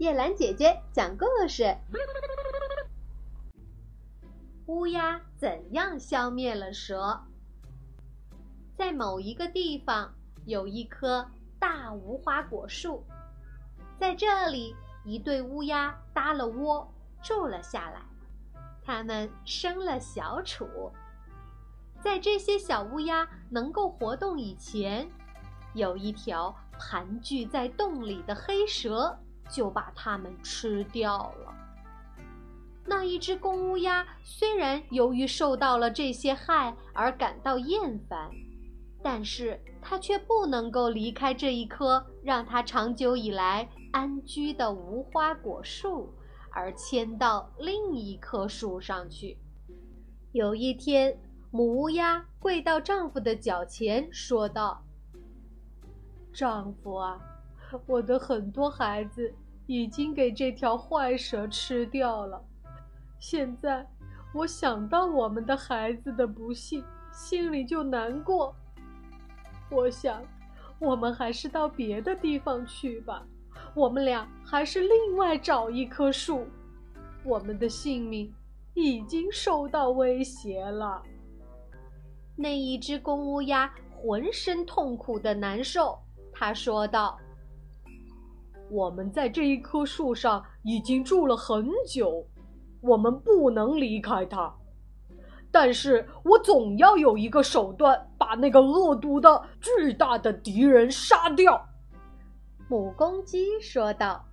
叶兰姐姐讲故事：乌鸦怎样消灭了蛇？在某一个地方有一棵大无花果树，在这里，一对乌鸦搭了窝住了下来。它们生了小雏。在这些小乌鸦能够活动以前，有一条盘踞在洞里的黑蛇。就把它们吃掉了。那一只公乌鸦虽然由于受到了这些害而感到厌烦，但是它却不能够离开这一棵让它长久以来安居的无花果树，而迁到另一棵树上去。有一天，母乌鸦跪到丈夫的脚前，说道：“丈夫啊。”我的很多孩子已经给这条坏蛇吃掉了，现在我想到我们的孩子的不幸，心里就难过。我想，我们还是到别的地方去吧。我们俩还是另外找一棵树。我们的性命已经受到威胁了。那一只公乌鸦浑身痛苦的难受，他说道。我们在这一棵树上已经住了很久，我们不能离开它。但是我总要有一个手段，把那个恶毒的巨大的敌人杀掉。”母公鸡说道，“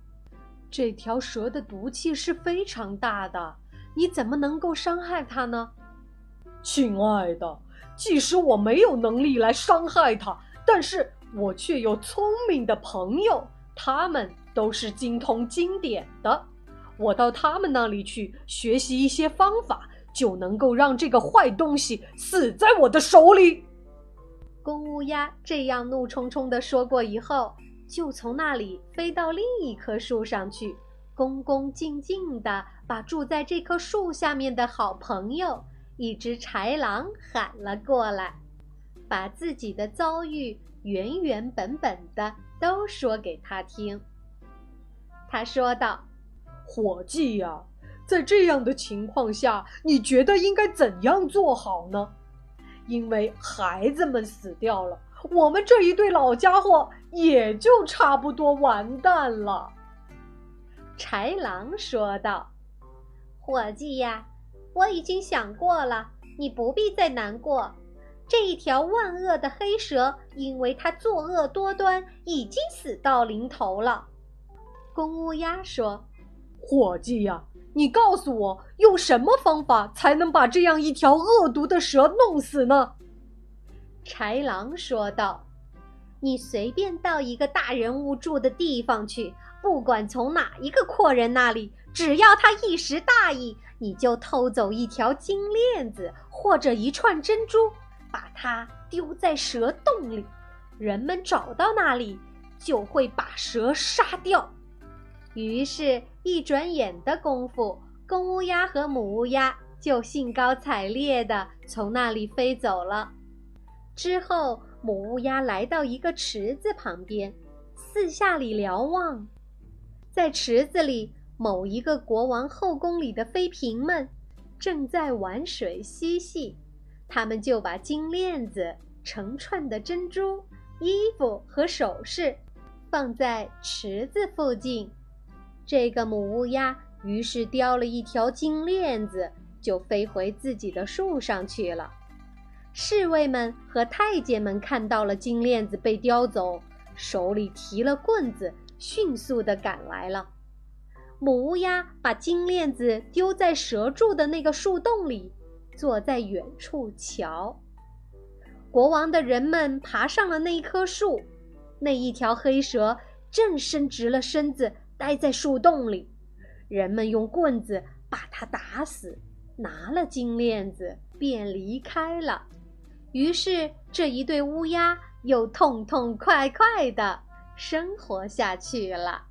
这条蛇的毒气是非常大的，你怎么能够伤害它呢？”亲爱的，即使我没有能力来伤害它，但是我却有聪明的朋友。他们都是精通经典的，我到他们那里去学习一些方法，就能够让这个坏东西死在我的手里。公乌鸦这样怒冲冲地说过以后，就从那里飞到另一棵树上去，恭恭敬敬地把住在这棵树下面的好朋友一只豺狼喊了过来，把自己的遭遇原原本本的。都说给他听。他说道：“伙计呀，在这样的情况下，你觉得应该怎样做好呢？因为孩子们死掉了，我们这一对老家伙也就差不多完蛋了。”豺狼说道：“伙计呀，我已经想过了，你不必再难过。”这一条万恶的黑蛇，因为它作恶多端，已经死到临头了。公乌鸦说：“伙计呀，你告诉我，用什么方法才能把这样一条恶毒的蛇弄死呢？”豺狼说道：“你随便到一个大人物住的地方去，不管从哪一个阔人那里，只要他一时大意，你就偷走一条金链子或者一串珍珠。”把它丢在蛇洞里，人们找到那里就会把蛇杀掉。于是，一转眼的功夫，公乌鸦和母乌鸦就兴高采烈地从那里飞走了。之后，母乌鸦来到一个池子旁边，四下里瞭望，在池子里，某一个国王后宫里的妃嫔们正在玩水嬉戏。他们就把金链子、成串的珍珠、衣服和首饰放在池子附近。这个母乌鸦于是叼了一条金链子，就飞回自己的树上去了。侍卫们和太监们看到了金链子被叼走，手里提了棍子，迅速地赶来了。母乌鸦把金链子丢在蛇住的那个树洞里。坐在远处瞧，国王的人们爬上了那一棵树，那一条黑蛇正伸直了身子，待在树洞里。人们用棍子把它打死，拿了金链子便离开了。于是这一对乌鸦又痛痛快快的生活下去了。